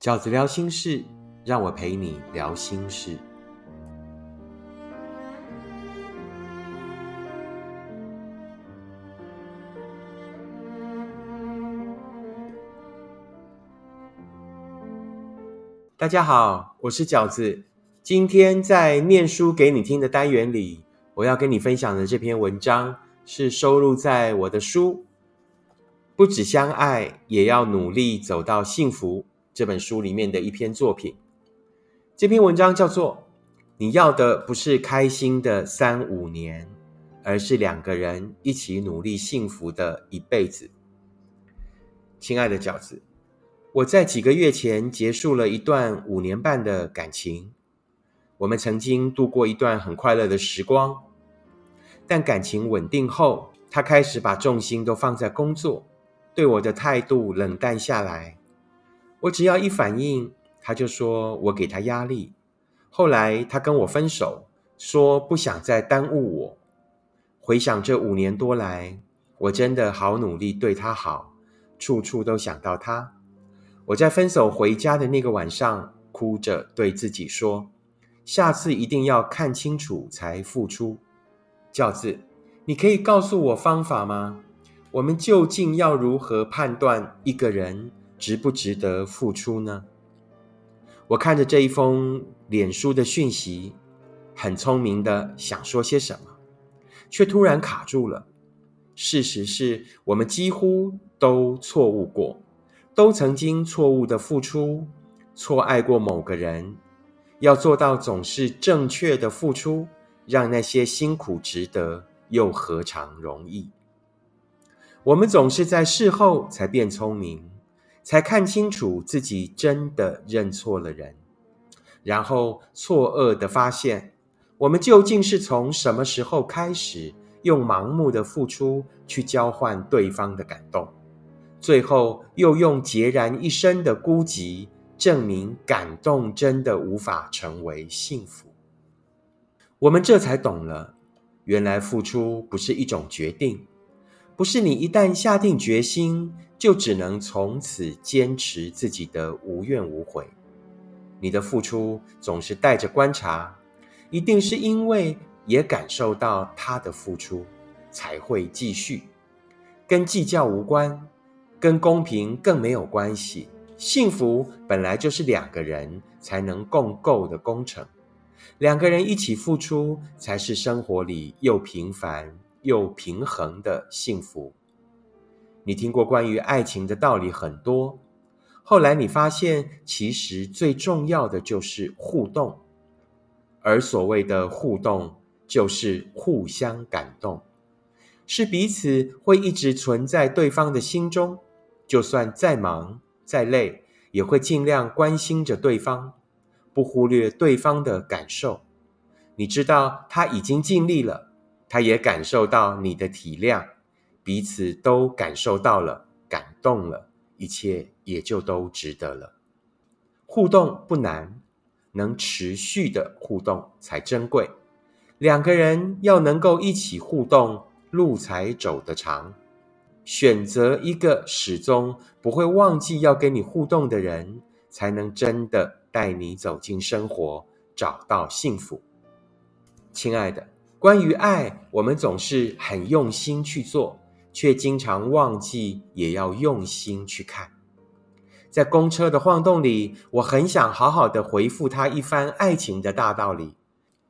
饺子聊心事，让我陪你聊心事。大家好，我是饺子。今天在念书给你听的单元里，我要跟你分享的这篇文章是收录在我的书《不止相爱，也要努力走到幸福》这本书里面的一篇作品。这篇文章叫做“你要的不是开心的三五年，而是两个人一起努力幸福的一辈子”。亲爱的饺子。我在几个月前结束了一段五年半的感情，我们曾经度过一段很快乐的时光。但感情稳定后，他开始把重心都放在工作，对我的态度冷淡下来。我只要一反应，他就说我给他压力。后来他跟我分手，说不想再耽误我。回想这五年多来，我真的好努力对他好，处处都想到他。我在分手回家的那个晚上，哭着对自己说：“下次一定要看清楚才付出。”教子，你可以告诉我方法吗？我们究竟要如何判断一个人值不值得付出呢？我看着这一封脸书的讯息，很聪明的想说些什么，却突然卡住了。事实是我们几乎都错误过。都曾经错误的付出，错爱过某个人，要做到总是正确的付出，让那些辛苦值得，又何尝容易？我们总是在事后才变聪明，才看清楚自己真的认错了人，然后错愕的发现，我们究竟是从什么时候开始，用盲目的付出去交换对方的感动？最后又用孑然一身的孤寂证明感动真的无法成为幸福。我们这才懂了，原来付出不是一种决定，不是你一旦下定决心就只能从此坚持自己的无怨无悔。你的付出总是带着观察，一定是因为也感受到他的付出，才会继续，跟计较无关。跟公平更没有关系。幸福本来就是两个人才能共构的工程，两个人一起付出，才是生活里又平凡又平衡的幸福。你听过关于爱情的道理很多，后来你发现，其实最重要的就是互动，而所谓的互动，就是互相感动，是彼此会一直存在对方的心中。就算再忙再累，也会尽量关心着对方，不忽略对方的感受。你知道他已经尽力了，他也感受到你的体谅，彼此都感受到了，感动了，一切也就都值得了。互动不难，能持续的互动才珍贵。两个人要能够一起互动，路才走得长。选择一个始终不会忘记要跟你互动的人，才能真的带你走进生活，找到幸福。亲爱的，关于爱，我们总是很用心去做，却经常忘记也要用心去看。在公车的晃动里，我很想好好的回复他一番爱情的大道理，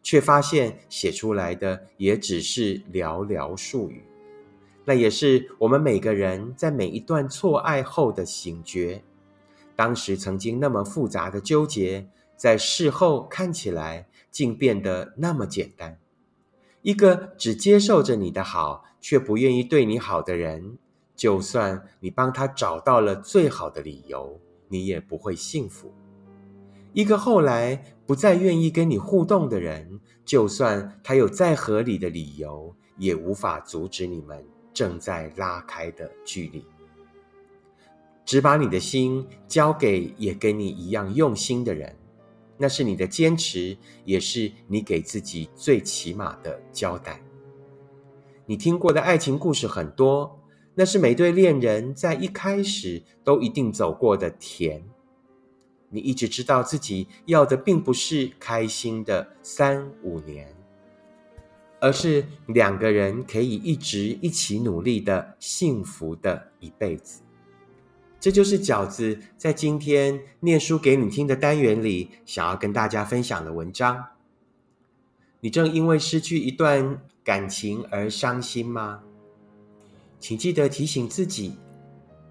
却发现写出来的也只是寥寥数语。那也是我们每个人在每一段错爱后的醒觉。当时曾经那么复杂的纠结，在事后看起来竟变得那么简单。一个只接受着你的好，却不愿意对你好的人，就算你帮他找到了最好的理由，你也不会幸福。一个后来不再愿意跟你互动的人，就算他有再合理的理由，也无法阻止你们。正在拉开的距离，只把你的心交给也跟你一样用心的人，那是你的坚持，也是你给自己最起码的交代。你听过的爱情故事很多，那是每对恋人在一开始都一定走过的甜。你一直知道自己要的并不是开心的三五年，而是两个人可以一直一起努力的幸福的一辈子。这就是饺子在今天念书给你听的单元里想要跟大家分享的文章。你正因为失去一段感情而伤心吗？请记得提醒自己，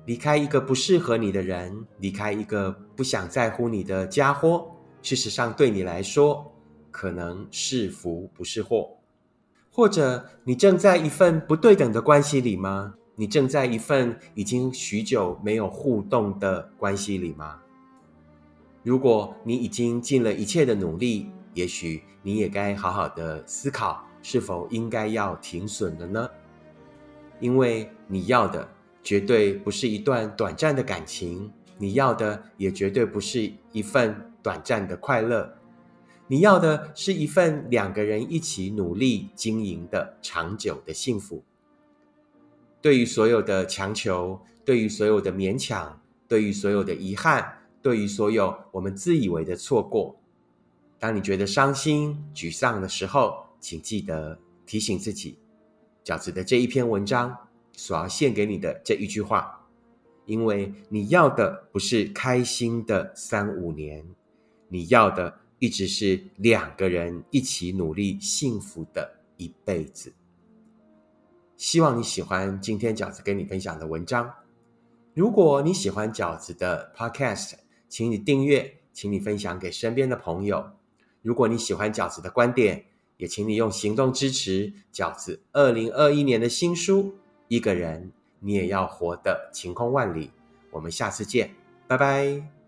离开一个不适合你的人，离开一个不想在乎你的家伙，事实上对你来说可能是福不是祸。或者你正在一份不对等的关系里吗？你正在一份已经许久没有互动的关系里吗？如果你已经尽了一切的努力，也许你也该好好的思考，是否应该要停损了呢？因为你要的绝对不是一段短暂的感情，你要的也绝对不是一份短暂的快乐，你要的是一份两个人一起努力经营的长久的幸福。对于所有的强求，对于所有的勉强，对于所有的遗憾，对于所有我们自以为的错过，当你觉得伤心、沮丧的时候，请记得提醒自己，饺子的这一篇文章所要献给你的这一句话，因为你要的不是开心的三五年，你要的一直是两个人一起努力幸福的一辈子。希望你喜欢今天饺子跟你分享的文章。如果你喜欢饺子的 Podcast，请你订阅，请你分享给身边的朋友。如果你喜欢饺子的观点，也请你用行动支持饺子二零二一年的新书《一个人你也要活得晴空万里》。我们下次见，拜拜。